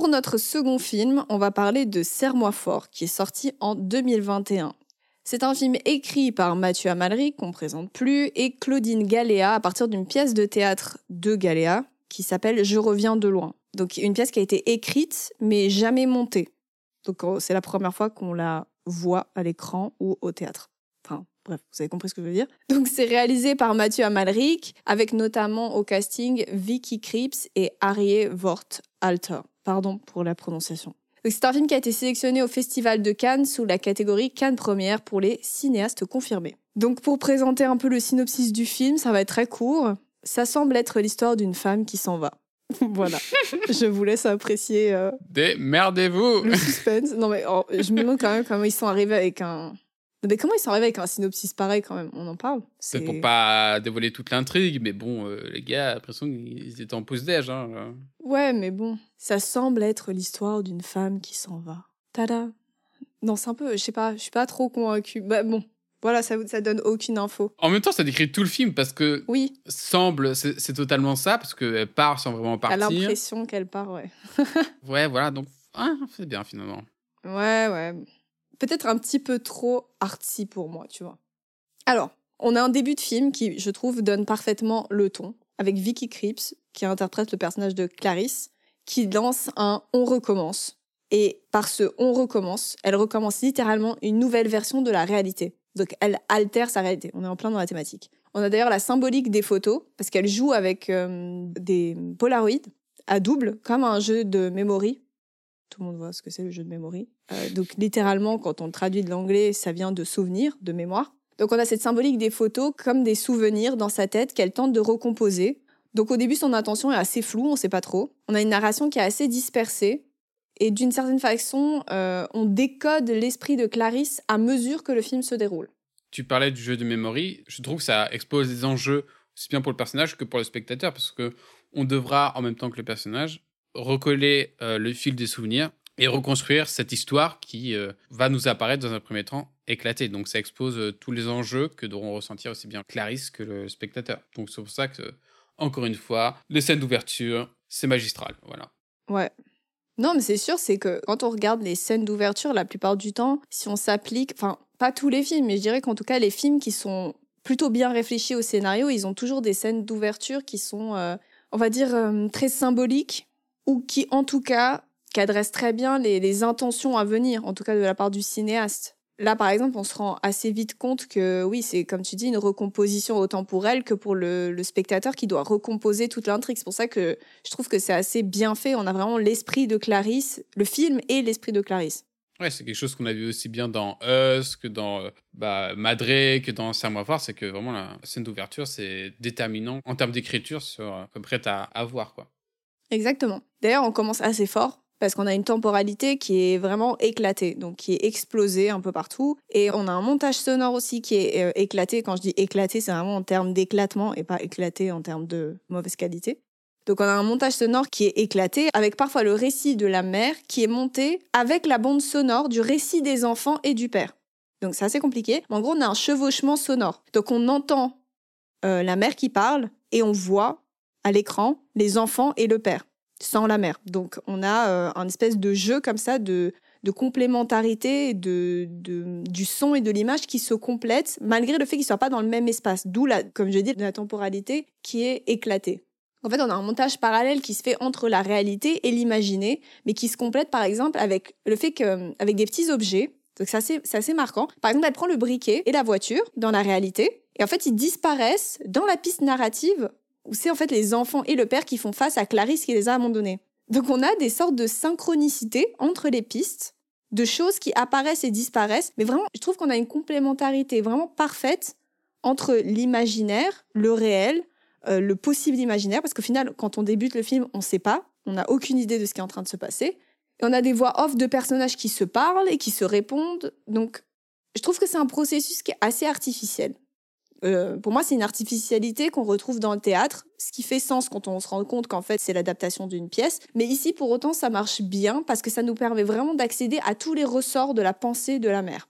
Pour notre second film, on va parler de Serre-moi fort, qui est sorti en 2021. C'est un film écrit par Mathieu Amalric, qu'on présente plus, et Claudine Galéa à partir d'une pièce de théâtre de Galéa qui s'appelle Je reviens de loin. Donc une pièce qui a été écrite mais jamais montée. Donc oh, c'est la première fois qu'on la voit à l'écran ou au théâtre. Enfin bref, vous avez compris ce que je veux dire. Donc c'est réalisé par Mathieu Amalric avec notamment au casting Vicky Krieps et Arié Vort Alter. Pardon pour la prononciation. C'est un film qui a été sélectionné au Festival de Cannes sous la catégorie Cannes Première pour les cinéastes confirmés. Donc pour présenter un peu le synopsis du film, ça va être très court. Ça semble être l'histoire d'une femme qui s'en va. voilà. je vous laisse apprécier. Euh, Démerdez-vous Le suspense. Non, mais oh, je me demande quand même comment ils sont arrivés avec un. Mais comment ils sont arrivés avec un synopsis pareil quand même? On en parle C'est pour pas dévoiler toute l'intrigue, mais bon, euh, les gars, l'impression qu'ils étaient en pause déj. Hein, ouais, mais bon, ça semble être l'histoire d'une femme qui s'en va. Tada Non, c'est un peu, je sais pas, je suis pas trop convaincue. Bah bon, voilà, ça, ça donne aucune info. En même temps, ça décrit tout le film parce que. Oui. Semble, c'est totalement ça, parce qu'elle part sans vraiment partir. Elle a l'impression qu'elle part, ouais. ouais, voilà, donc. Ah, c'est bien finalement. Ouais, ouais. Peut-être un petit peu trop artsy pour moi, tu vois. Alors, on a un début de film qui, je trouve, donne parfaitement le ton, avec Vicky Krieps, qui interprète le personnage de Clarisse, qui lance un On recommence. Et par ce On recommence, elle recommence littéralement une nouvelle version de la réalité. Donc elle altère sa réalité. On est en plein dans la thématique. On a d'ailleurs la symbolique des photos, parce qu'elle joue avec euh, des polaroids à double, comme un jeu de memory. Tout le monde voit ce que c'est le jeu de memory. Euh, donc littéralement, quand on le traduit de l'anglais, ça vient de souvenirs, de mémoire. Donc on a cette symbolique des photos comme des souvenirs dans sa tête qu'elle tente de recomposer. Donc au début, son intention est assez floue, on ne sait pas trop. On a une narration qui est assez dispersée. Et d'une certaine façon, euh, on décode l'esprit de Clarisse à mesure que le film se déroule. Tu parlais du jeu de memory. Je trouve que ça expose des enjeux aussi bien pour le personnage que pour le spectateur, parce que on devra, en même temps que le personnage, recoller euh, le fil des souvenirs et reconstruire cette histoire qui euh, va nous apparaître dans un premier temps éclatée. Donc ça expose tous les enjeux que devront ressentir aussi bien Clarisse que le spectateur. Donc c'est pour ça que, encore une fois, les scènes d'ouverture, c'est magistral. Voilà. Ouais, non, mais c'est sûr, c'est que quand on regarde les scènes d'ouverture, la plupart du temps, si on s'applique, enfin, pas tous les films, mais je dirais qu'en tout cas, les films qui sont plutôt bien réfléchis au scénario, ils ont toujours des scènes d'ouverture qui sont, euh, on va dire, euh, très symboliques, ou qui, en tout cas, cadressent très bien les intentions à venir, en tout cas de la part du cinéaste. Là, par exemple, on se rend assez vite compte que oui, c'est comme tu dis, une recomposition autant pour elle que pour le, spectateur qui doit recomposer toute l'intrigue. C'est pour ça que je trouve que c'est assez bien fait. On a vraiment l'esprit de Clarisse, le film et l'esprit de Clarisse. Ouais, c'est quelque chose qu'on a vu aussi bien dans Us que dans euh, bah, Madré, que dans Serre-moi fort. C'est que vraiment la scène d'ouverture, c'est déterminant en termes d'écriture sur euh, prête à, à voir. Quoi. Exactement. D'ailleurs, on commence assez fort parce qu'on a une temporalité qui est vraiment éclatée, donc qui est explosée un peu partout. Et on a un montage sonore aussi qui est euh, éclaté. Quand je dis éclaté, c'est vraiment en termes d'éclatement et pas éclaté en termes de mauvaise qualité. Donc on a un montage sonore qui est éclaté, avec parfois le récit de la mère qui est monté avec la bande sonore du récit des enfants et du père. Donc c'est assez compliqué. En gros, on a un chevauchement sonore. Donc on entend euh, la mère qui parle et on voit à l'écran les enfants et le père sans la mère. Donc on a euh, un espèce de jeu comme ça de, de complémentarité de, du son et de l'image qui se complètent malgré le fait qu'ils ne soient pas dans le même espace. D'où, la, comme je dis, la temporalité qui est éclatée. En fait, on a un montage parallèle qui se fait entre la réalité et l'imaginé, mais qui se complète par exemple avec le fait qu'avec des petits objets, donc c'est assez, assez marquant. Par exemple, elle prend le briquet et la voiture dans la réalité, et en fait, ils disparaissent dans la piste narrative c'est en fait les enfants et le père qui font face à Clarisse qui les a abandonnés. Donc on a des sortes de synchronicité entre les pistes, de choses qui apparaissent et disparaissent, mais vraiment, je trouve qu'on a une complémentarité vraiment parfaite entre l'imaginaire, le réel, euh, le possible imaginaire, parce qu'au final, quand on débute le film, on ne sait pas, on n'a aucune idée de ce qui est en train de se passer. Et on a des voix off de personnages qui se parlent et qui se répondent. Donc, je trouve que c'est un processus qui est assez artificiel. Euh, pour moi, c'est une artificialité qu'on retrouve dans le théâtre, ce qui fait sens quand on se rend compte qu'en fait, c'est l'adaptation d'une pièce. Mais ici, pour autant, ça marche bien parce que ça nous permet vraiment d'accéder à tous les ressorts de la pensée de la mère.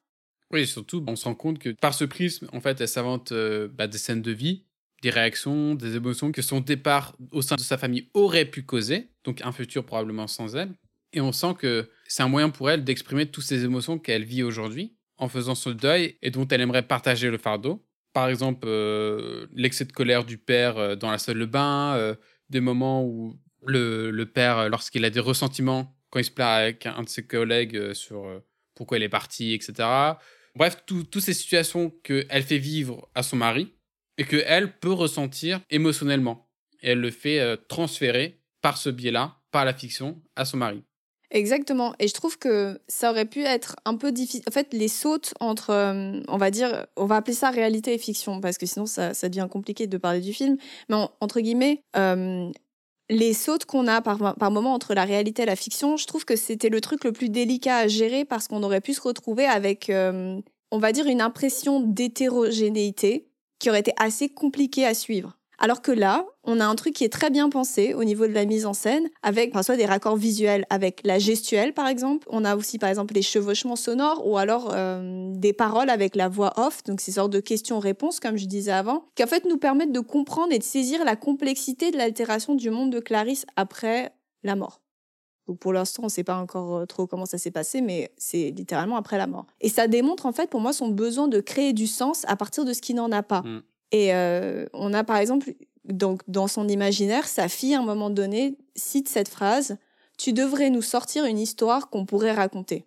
Oui, surtout, on se rend compte que par ce prisme, en fait, elle s'invente euh, bah, des scènes de vie, des réactions, des émotions que son départ au sein de sa famille aurait pu causer, donc un futur probablement sans elle. Et on sent que c'est un moyen pour elle d'exprimer toutes ces émotions qu'elle vit aujourd'hui en faisant ce deuil et dont elle aimerait partager le fardeau. Par exemple, euh, l'excès de colère du père euh, dans la salle de bain, euh, des moments où le, père, lorsqu'il a des ressentiments, quand il se plaint avec un de ses collègues sur pourquoi elle est partie, etc. Bref, toutes ces situations qu'elle fait vivre à son mari et qu'elle peut ressentir émotionnellement. Et elle le fait transférer par ce biais-là, par la fiction, à son mari. Exactement. Et je trouve que ça aurait pu être un peu difficile. En fait, les sautes entre, euh, on va dire, on va appeler ça réalité et fiction, parce que sinon ça, devient compliqué de parler du film. Mais entre guillemets, euh, les sautes qu'on a par, par moment entre la réalité et la fiction, je trouve que c'était le truc le plus délicat à gérer parce qu'on aurait pu se retrouver avec, euh, on va dire, une impression d'hétérogénéité qui aurait été assez compliquée à suivre. Alors que là, on a un truc qui est très bien pensé au niveau de la mise en scène, avec soit des raccords visuels avec la gestuelle, par exemple. On a aussi, par exemple, les chevauchements sonores ou alors euh, des paroles avec la voix off, donc ces sortes de questions-réponses, comme je disais avant, qui en fait nous permettent de comprendre et de saisir la complexité de l'altération du monde de Clarisse après la mort. Donc pour l'instant, on ne sait pas encore euh, trop comment ça s'est passé, mais c'est littéralement après la mort. Et ça démontre en fait pour moi son besoin de créer du sens à partir de ce qui n'en a pas. Mm. Et euh, on a par exemple, donc dans son imaginaire, sa fille à un moment donné cite cette phrase Tu devrais nous sortir une histoire qu'on pourrait raconter.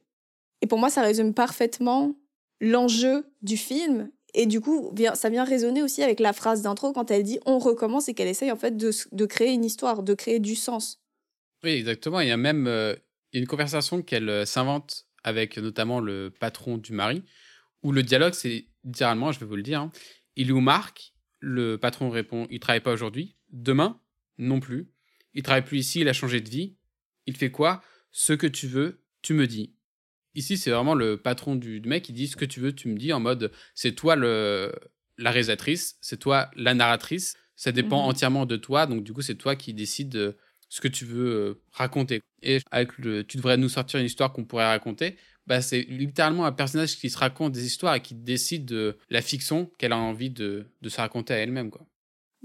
Et pour moi, ça résume parfaitement l'enjeu du film. Et du coup, ça vient résonner aussi avec la phrase d'intro quand elle dit on recommence et qu'elle essaye en fait de, créer une histoire, de créer du sens. Oui, exactement. Il y a même euh, une conversation qu'elle euh, s'invente avec notamment le patron du mari, où le dialogue, c'est littéralement, je vais vous le dire, hein, il ou Marc, le patron répond il travaille pas aujourd'hui. Demain, non plus. Il travaille plus ici, il a changé de vie. Il fait quoi? Ce que tu veux, tu me dis. Ici, c'est vraiment le patron du, mec qui dit ce que tu veux, tu me dis en mode c'est toi le, la réalisatrice, c'est toi la narratrice. Ça dépend mhm. entièrement de toi, donc du coup, c'est toi qui décides ce que tu veux euh, raconter. Et avec le tu devrais nous sortir une histoire qu'on pourrait raconter, bah, c'est littéralement un personnage qui se raconte des histoires et qui décide de la fiction qu'elle a envie de, de se raconter à elle-même. quoi.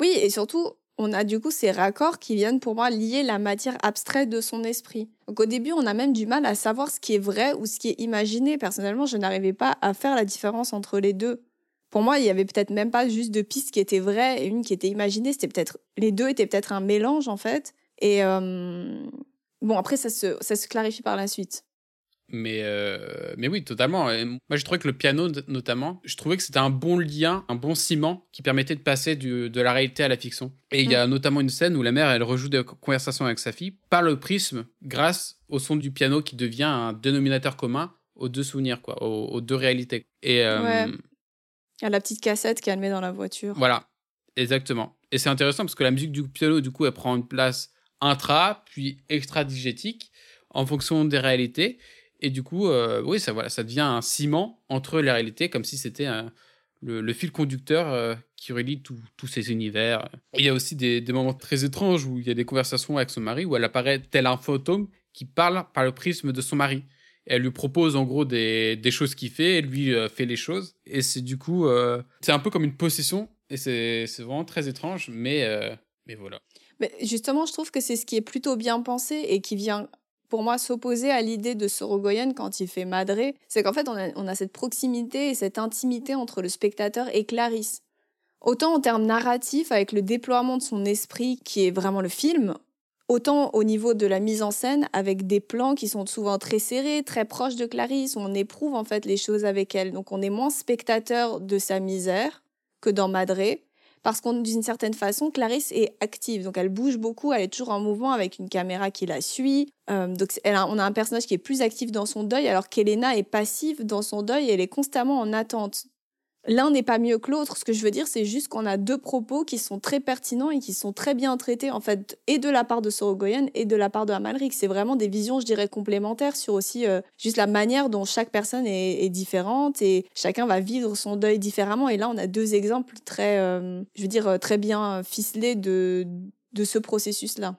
Oui, et surtout, on a du coup ces raccords qui viennent pour moi lier la matière abstraite de son esprit. Donc au début, on a même du mal à savoir ce qui est vrai ou ce qui est imaginé. Personnellement, je n'arrivais pas à faire la différence entre les deux. Pour moi, il y avait peut-être même pas juste deux pistes qui étaient vraies et une qui était imaginée. C'était peut-être les deux étaient peut-être un mélange en fait. Et euh, bon, après ça se, ça se clarifie par la suite. Mais, euh, mais oui, totalement. moi, j'ai trouvé que le piano, notamment, je trouvais que c'était un bon lien, un bon ciment qui permettait de passer du, de la réalité à la fiction. Et il y a mm. notamment une scène où la mère, elle rejoue des conversations avec sa fille par le prisme, grâce au son du piano qui devient un dénominateur commun aux deux souvenirs, quoi, aux, deux réalités. Et, euh, ouais. A la petite cassette qu'elle met dans la voiture. Voilà, exactement. Et c'est intéressant parce que la musique du piano, du coup, elle prend une place intra, puis extra-digétique en fonction des réalités. Et du coup, euh, oui, ça, voilà, ça devient un ciment entre les réalités, comme si c'était le, fil conducteur euh, qui relie tous ces univers. il y a aussi des, moments très étranges où il y a des conversations avec son mari, où elle apparaît tel un fantôme qui parle par le prisme de son mari. elle lui propose en gros des, choses qu'il fait, et lui euh, fait les choses. Et c'est du coup, c'est un peu comme une possession, et c'est vraiment très étrange, mais, mais voilà. Mais justement, je trouve que c'est ce qui est plutôt bien pensé et qui vient pour moi, s'opposer à l'idée de Sorogoyen quand il fait Madré, c'est qu'en fait, on a, cette proximité et cette intimité entre le spectateur et Clarisse. Autant en termes narratifs, avec le déploiement de son esprit, qui est vraiment le film, autant au niveau de la mise en scène, avec des plans qui sont souvent très serrés, très proches de Clarisse, où on éprouve en fait les choses avec elle. Donc on est moins spectateur de sa misère que dans Madré parce qu'on d'une certaine façon, Clarisse est active, donc elle bouge beaucoup, elle est toujours en mouvement avec une caméra qui la suit. Euh, donc on a un personnage qui est plus actif dans son deuil, alors qu'Elena est passive dans son deuil, elle est constamment en attente l'un n'est pas mieux que l'autre. Ce que je veux dire, c'est juste qu'on a deux propos qui sont très pertinents et qui sont très bien traités, en fait, et de la part de Sorogoyen et de la part de Amalric. C'est vraiment des visions, je dirais, complémentaires sur aussi euh, juste la manière dont chaque personne est, différente et chacun va vivre son deuil différemment. Et là, on a deux exemples très, euh, je veux dire, euh, très bien ficelés de, de ce processus-là.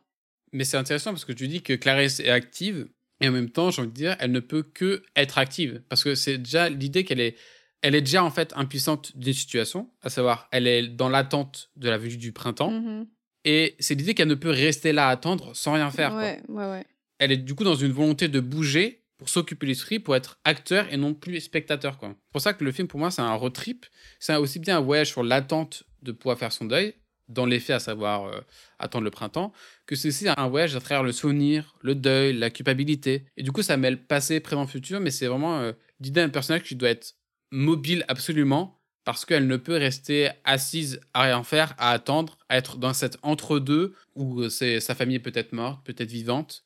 Mais c'est intéressant parce que tu dis que Clarisse est active et en même temps, j'ai envie de dire, elle ne peut que être active parce que c'est déjà l'idée qu'elle est elle est déjà en fait impuissante d'une situation, à savoir, elle est dans l'attente de la venue du printemps. Mm-hmm. Et c'est l'idée qu'elle ne peut rester là à attendre sans rien faire. Ouais, ouais, ouais. elle est du coup dans une volonté de bouger pour s'occuper l'esprit, pour être acteur et non plus spectateur. C'est pour ça que le film, pour moi, c'est un road trip. C'est aussi bien un voyage sur l'attente de pouvoir faire son deuil, dans les faits, à savoir euh, attendre le printemps, que c'est aussi un voyage à travers le souvenir, le deuil, la culpabilité. Et du coup, ça mêle passé, présent, futur, mais c'est vraiment euh, l'idée d'un personnage qui doit être mobile absolument, parce qu'elle ne peut rester assise à rien faire, à attendre, à être dans cet entre-deux où euh, c'est, sa famille est peut-être morte, peut-être vivante.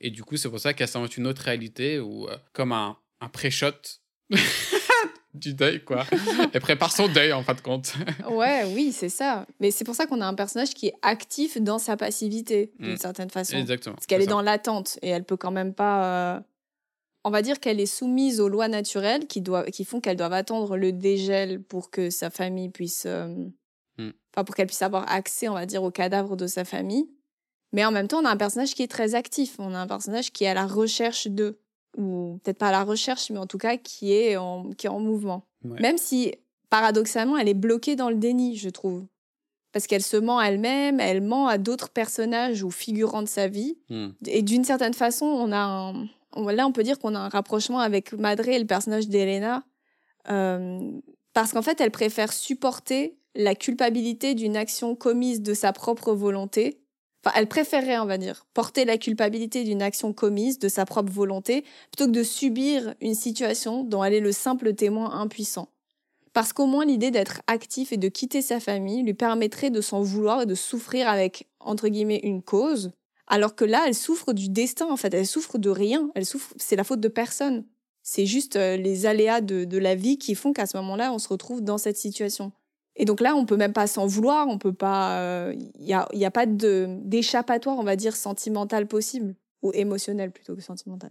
Et du coup, c'est pour ça qu'elle s'invente une autre réalité, ou comme un, un pré-shot du deuil, quoi. Elle prépare son deuil, en fin de compte. ouais, oui, c'est ça. Mais c'est pour ça qu'on a un personnage qui est actif dans sa passivité, d'une Mm. certaine façon. Exactement. Parce qu'elle est dans l'attente et elle peut quand même pas. euh, On va dire qu'elle est soumise aux lois naturelles qui, doivent, qui font qu'elle doit attendre le dégel pour que sa famille puisse. euh, Mm. Enfin, pour qu'elle puisse avoir accès, on va dire, au cadavre de sa famille. Mais en même temps, on a un personnage qui est très actif. On a un personnage qui est à la recherche d'eux. Ou peut-être pas à la recherche, mais en tout cas qui est en, qui est en mouvement. Ouais. Même si, paradoxalement, elle est bloquée dans le déni, je trouve. Parce qu'elle se ment elle-même, elle ment à d'autres personnages ou figurants de sa vie. Hmm. Et d'une certaine façon, on a un... là, on peut dire qu'on a un rapprochement avec Madré et le personnage d'Elena. Euh, parce qu'en fait, elle préfère supporter la culpabilité d'une action commise de sa propre volonté. Enfin, elle préférerait, on va dire, porter la culpabilité d'une action commise de sa propre volonté plutôt que de subir une situation dont elle est le simple témoin impuissant. Parce qu'au moins l'idée d'être actif et de quitter sa famille lui permettrait de s'en vouloir et de souffrir avec, entre guillemets, une cause. Alors que là, elle souffre du destin, en fait. Elle souffre de rien. Elle souffre, c'est la faute de personne. C'est juste euh, les aléas de, de la vie qui font qu'à ce moment-là, on se retrouve dans cette situation. Et donc là, on peut même pas s'en vouloir, on peut pas. Il n'y a, y a pas d'échappatoire, on va dire, sentimental possible. Ou émotionnel plutôt que sentimental.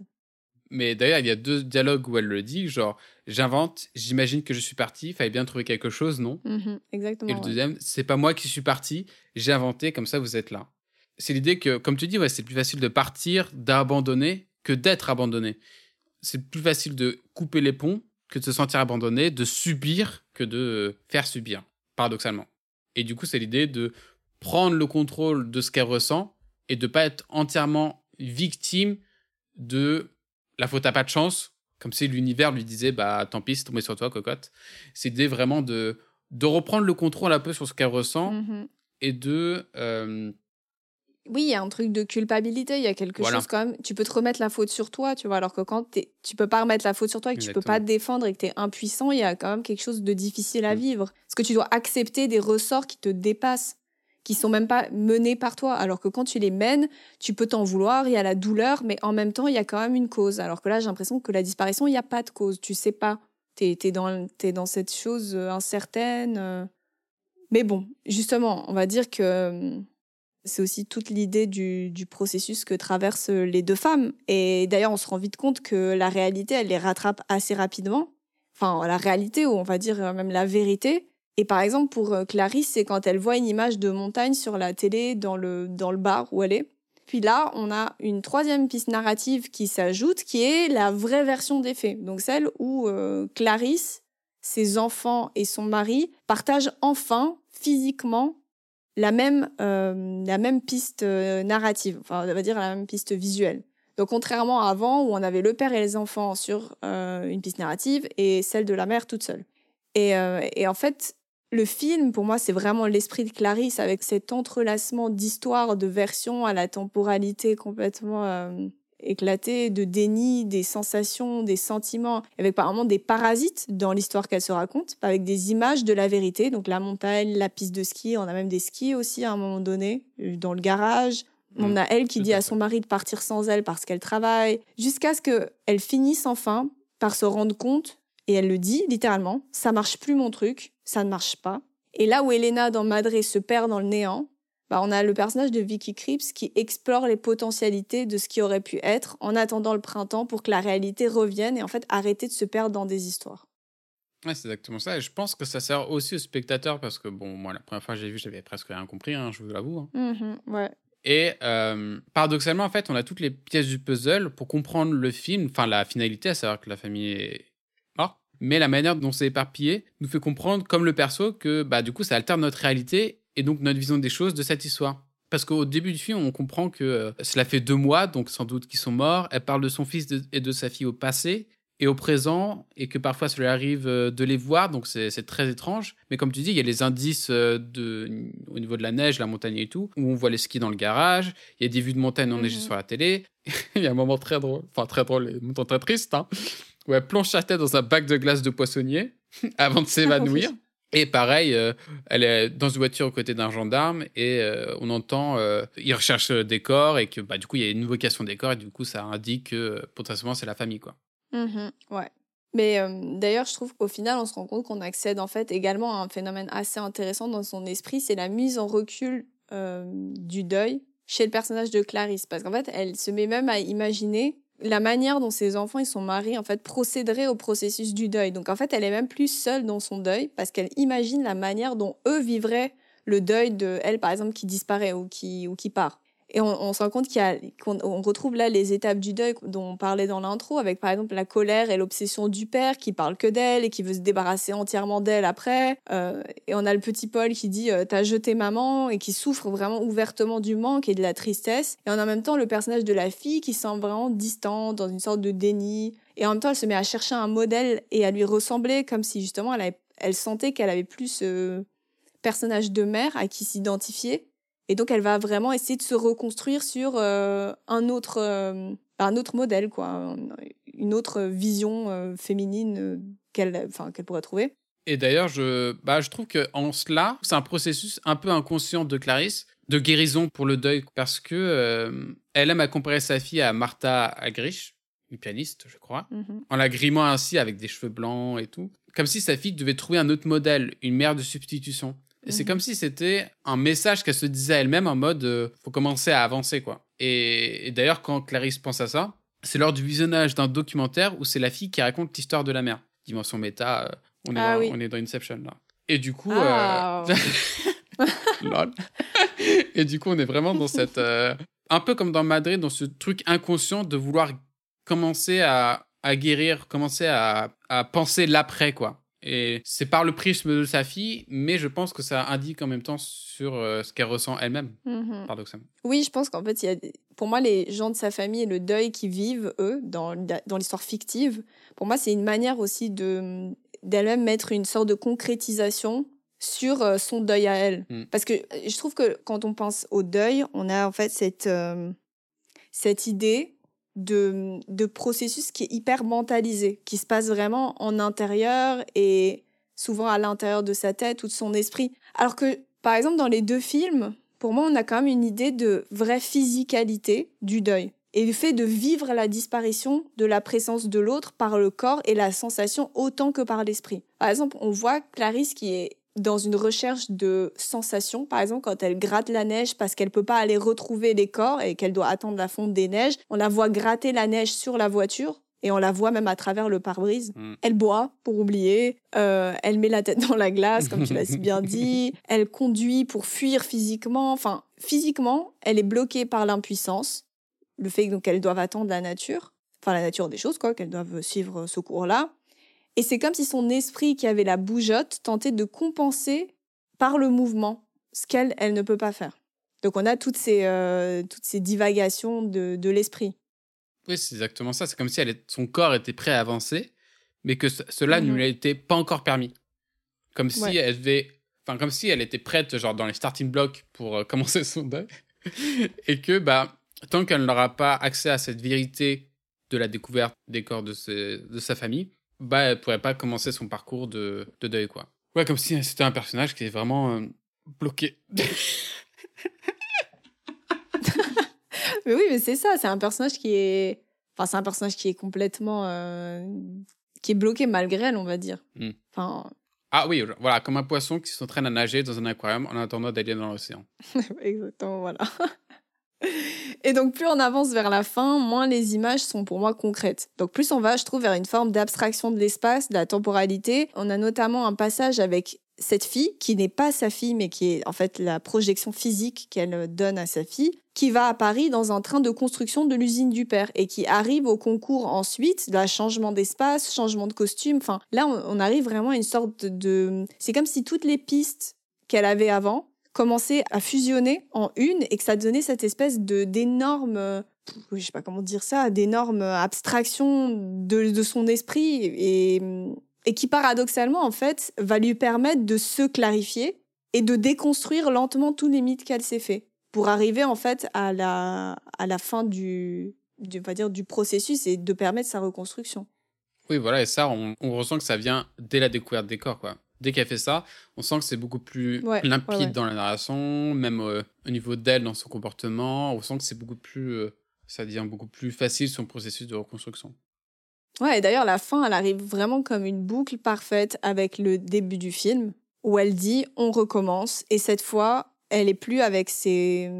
Mais d'ailleurs, il y a deux dialogues où elle le dit, genre, j'invente, j'imagine que je suis parti, fallait bien trouver quelque chose, non? Mhm, exactement. Et le ouais. deuxième, c'est pas moi qui suis parti, j'ai inventé, comme ça vous êtes là. C'est l'idée que, comme tu dis, ouais, c'est plus facile de partir, d'abandonner, que d'être abandonné. C'est plus facile de couper les ponts que de se sentir abandonné, de subir que de faire subir, paradoxalement. Et du coup, c'est l'idée de prendre le contrôle de ce qu'elle ressent et de pas être entièrement victime de la faute à pas de chance, comme si l'univers lui disait bah tant pis, c'est tombé sur toi, cocotte. C'est l'idée vraiment de, de reprendre le contrôle un peu sur ce qu'elle ressent Mhm. et de. euh, Oui, il y a un truc de culpabilité, il y a quelque Voilà. chose quand même. Tu peux te remettre la faute sur toi, tu vois, alors que quand tu peux pas remettre la faute sur toi et que tu peux pas te défendre et que tu es impuissant, il y a quand même quelque chose de difficile à Mm. vivre. Parce que tu dois accepter des ressorts qui te dépassent, qui sont même pas menés par toi. Alors que quand tu les mènes, tu peux t'en vouloir, il y a la douleur, mais en même temps, il y a quand même une cause. Alors que là, j'ai l'impression que la disparition, il n'y a pas de cause. Tu sais pas. Tu es, dans, t'es dans cette chose euh, incertaine. euh. Mais bon, justement, on va dire que euh, c'est aussi toute l'idée du, processus que traversent les deux femmes. Et d'ailleurs, on se rend vite compte que la réalité, elle les rattrape assez rapidement. Enfin, la réalité, ou on va dire euh, même la vérité. Et par exemple, pour euh, Clarisse, c'est quand elle voit une image de montagne sur la télé dans le, dans le bar où elle est. Puis là, on a une troisième piste narrative qui s'ajoute, qui est la vraie version des faits. Donc celle où euh, Clarisse, ses enfants et son mari partagent enfin physiquement la même, euh, la même piste euh, narrative, enfin, on va dire la même piste visuelle. Donc, contrairement à avant, où on avait le père et les enfants sur euh, une piste narrative et celle de la mère toute seule. Et, euh, et en fait, le film, pour moi, c'est vraiment l'esprit de Clarisse avec cet entrelacement d'histoires, de versions à la temporalité complètement euh, éclatée, de déni, des sensations, des sentiments, avec apparemment des parasites dans l'histoire qu'elle se raconte, avec des images de la vérité, donc la montagne, la piste de ski, on a même des skis aussi à un moment donné, dans le garage. On Mm, a elle qui dit à son mari de partir sans elle parce qu'elle travaille, jusqu'à ce qu'elle finisse enfin par se rendre compte, et elle le dit littéralement, ça marche plus mon truc, ça ne marche pas. Et là où Elena dans Madré se perd dans le néant, bah, on a le personnage de Vicky Krieps qui explore les potentialités de ce qui aurait pu être en attendant le printemps pour que la réalité revienne et en fait arrêter de se perdre dans des histoires. Ouais, c'est exactement ça. Et je pense que ça sert aussi aux spectateurs parce que, bon, moi, la première fois que j'ai vu, j'avais presque rien compris, hein, je vous l'avoue. hein. Ouais. Et euh, paradoxalement, en fait, on a toutes les pièces du puzzle pour comprendre le film, enfin la finalité, à savoir que la famille est morte. Mais la manière dont c'est éparpillé nous fait comprendre, comme le perso, que bah, du coup, ça alterne notre réalité et donc notre vision des choses de cette histoire. Parce qu'au début du film, on comprend que euh, cela fait deux mois, donc sans doute qu'ils sont morts. Elle parle de son fils et de sa fille au passé et au présent, et que parfois cela arrive euh, de les voir, donc c'est très étrange. Mais comme tu dis, il y a les indices euh, de, au niveau de la neige, la montagne et tout, où on voit les skis dans le garage, il y a des vues de montagne enneigées mmh sur la télé. il y a un moment très drôle, enfin très drôle, un moment très triste, hein, où elle plonge sa tête dans un bac de glace de poissonnier avant de s'évanouir. Et pareil, euh, elle est dans une voiture aux côtés d'un gendarme et on entend il recherche des corps et que bah, du coup il y a une vocation des corps et du coup ça indique que potentiellement c'est la famille quoi. Mmh ouais. Mais d'ailleurs, je trouve qu'au final, on se rend compte qu'on accède en fait également à un phénomène assez intéressant dans son esprit, c'est la mise en recul du deuil chez le personnage de Clarisse. Parce qu'en fait, elle se met même à imaginer la manière dont ses enfants et son mari en fait procéderaient au processus du deuil. Donc en fait, elle est même plus seule dans son deuil parce qu'elle imagine la manière dont eux vivraient le deuil de elle, par exemple, qui disparaît ou qui, ou qui part. Et on, se rend compte qu'on retrouve là les étapes du deuil dont on parlait dans l'intro, avec par exemple la colère et l'obsession du père qui parle que d'elle et qui veut se débarrasser entièrement d'elle après. Euh, et on a le petit Paul qui dit euh, T'as jeté maman et qui souffre vraiment ouvertement du manque et de la tristesse. Et en même temps le personnage de la fille qui semble vraiment distante, dans une sorte de déni. Et en même temps, elle se met à chercher un modèle et à lui ressembler comme si justement elle, elle sentait qu'elle avait plus ce personnage de mère à qui s'identifier. Et donc, elle va vraiment essayer de se reconstruire sur euh, un, autre, euh, un autre modèle, quoi, une autre vision euh, féminine qu'elle qu'elle pourrait trouver. Et d'ailleurs, je, bah, je trouve qu'en cela, c'est un processus un peu inconscient de Clarisse, de guérison pour le deuil, parce que elle aime à comparer sa fille à Martha Agrich, une pianiste, je crois, mmh en la grimant ainsi avec des cheveux blancs et tout. Comme si sa fille devait trouver un autre modèle, une mère de substitution. Et c'est mhm. comme si c'était un message qu'elle se disait elle-même en mode euh, faut commencer à avancer quoi. Et, d'ailleurs quand Clarisse pense à ça, c'est lors du visionnage d'un documentaire où c'est la fille qui raconte l'histoire de la mère. Dimension méta, euh, on, est ah dans, on est dans Inception là. Et du coup, euh, ah. Et du coup, on est vraiment dans cette un peu comme dans Madrid, dans ce truc inconscient de vouloir commencer à, à guérir, commencer à, à penser l'après quoi. Et c'est par le prisme de sa fille, mais je pense que ça indique en même temps sur euh, ce qu'elle ressent elle-même, mmh paradoxalement. Oui, je pense qu'en fait, il y a pour moi, les gens de sa famille et le deuil qu'ils vivent, eux, dans, dans l'histoire fictive, pour moi, c'est une manière aussi de d'elle-même mettre une sorte de concrétisation sur euh, son deuil à elle. Mmh. Parce que euh, je trouve que quand on pense au deuil, on a en fait cette, cette idée de, de processus qui est hyper mentalisé, qui se passe vraiment en intérieur et souvent à l'intérieur de sa tête ou de son esprit. Alors que, par exemple, dans les deux films, pour moi, on a quand même une idée de vraie physicalité du deuil et le fait de vivre la disparition de la présence de l'autre par le corps et la sensation autant que par l'esprit. Par exemple, on voit Clarisse qui est dans une recherche de sensations, par exemple quand elle gratte la neige parce qu'elle peut pas aller retrouver les corps et qu'elle doit attendre la fonte des neiges, on la voit gratter la neige sur la voiture et on la voit même à travers le pare-brise. Mm. Elle boit pour oublier, euh, elle met la tête dans la glace, comme tu l'as si bien dit, elle conduit pour fuir physiquement. Enfin, physiquement, elle est bloquée par l'impuissance, le fait qu'elle doive attendre la nature, enfin la nature des choses, quoi, qu'elle doive suivre ce cours-là. Et c'est comme si son esprit qui avait la bougeotte tentait de compenser par le mouvement ce qu'elle elle ne peut pas faire. Donc on a toutes ces, euh, toutes ces divagations de, de l'esprit. Oui, c'est exactement ça. C'est comme si elle son corps était prêt à avancer, mais que cela ne mhm. lui était pas encore permis. Comme si elle devait, enfin comme si elle était prête, genre dans les starting blocks pour euh, commencer son deuil, et que bah tant qu'elle n'aura pas accès à cette vérité de la découverte des corps de, de sa famille, bah, elle pourrait pas commencer son parcours de, de deuil, quoi. Ouais, comme si c'était un personnage qui est vraiment euh, bloqué. mais oui, mais c'est ça, c'est un personnage qui est. Enfin, c'est un personnage qui est complètement. Euh, qui est bloqué malgré elle, on va dire. Hmm. Enfin. Ah oui, voilà, comme un poisson qui s'entraîne à nager dans un aquarium en attendant d'aller dans l'océan. Exactement, voilà. Et donc, plus on avance vers la fin, moins les images sont pour moi concrètes. Donc, plus on va, je trouve, vers une forme d'abstraction de l'espace, de la temporalité. On a notamment un passage avec cette fille, qui n'est pas sa fille, mais qui est en fait la projection physique qu'elle donne à sa fille, qui va à Paris dans un train de construction de l'usine du père et qui arrive au concours ensuite, la changement d'espace, changement de costume. Enfin, là, on, arrive vraiment à une sorte de. C'est comme si toutes les pistes qu'elle avait avant commençaient à fusionner en une et que ça donnait cette espèce de d'énorme je sais pas comment dire ça, d'énormes abstractions de, de, son esprit et, et qui paradoxalement en fait va lui permettre de se clarifier et de déconstruire lentement tous les mythes qu'elle s'est fait pour arriver en fait à la, à la fin du, dire, du processus et de permettre sa reconstruction. Oui, voilà, et ça, on, on, ressent que ça vient dès la découverte des corps, quoi. Dès qu'elle fait ça, on sent que c'est beaucoup plus limpide dans la narration, même euh, au niveau d'elle, dans son comportement, on sent que c'est beaucoup plus, euh, ça devient beaucoup plus facile son processus de reconstruction. Ouais, et d'ailleurs, la fin, elle arrive vraiment comme une boucle parfaite avec le début du film, où elle dit on recommence, et cette fois, elle est plus avec ses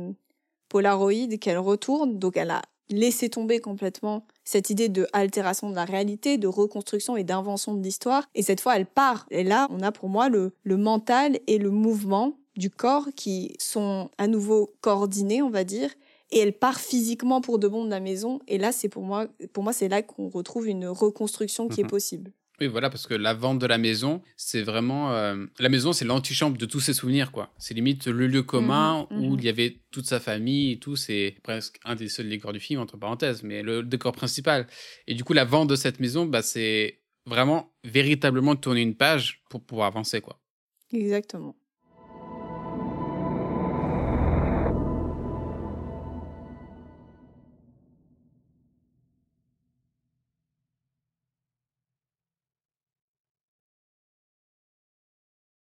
polaroïdes qu'elle retourne, donc elle a laissé tomber complètement cette idée de altération de la réalité, de reconstruction et d'invention de l'histoire. Et cette fois, elle part. Et là, on a pour moi le, le mental et le mouvement du corps qui sont à nouveau coordonnés, on va dire. Et elle part physiquement pour de bon de la maison. Et là, c'est pour moi, pour moi, c'est là qu'on retrouve une reconstruction qui est mhm. possible. Oui, voilà, parce que la vente de la maison, c'est vraiment. Euh, la maison, c'est l'antichambre de tous ses souvenirs, quoi. C'est limite le lieu commun mhm, où mhm. il y avait toute sa famille et tout. C'est presque un des seuls décors du film, entre parenthèses, mais le décor principal. Et du coup, la vente de cette maison, bah, c'est vraiment véritablement tourner une page pour pouvoir avancer, quoi. Exactement.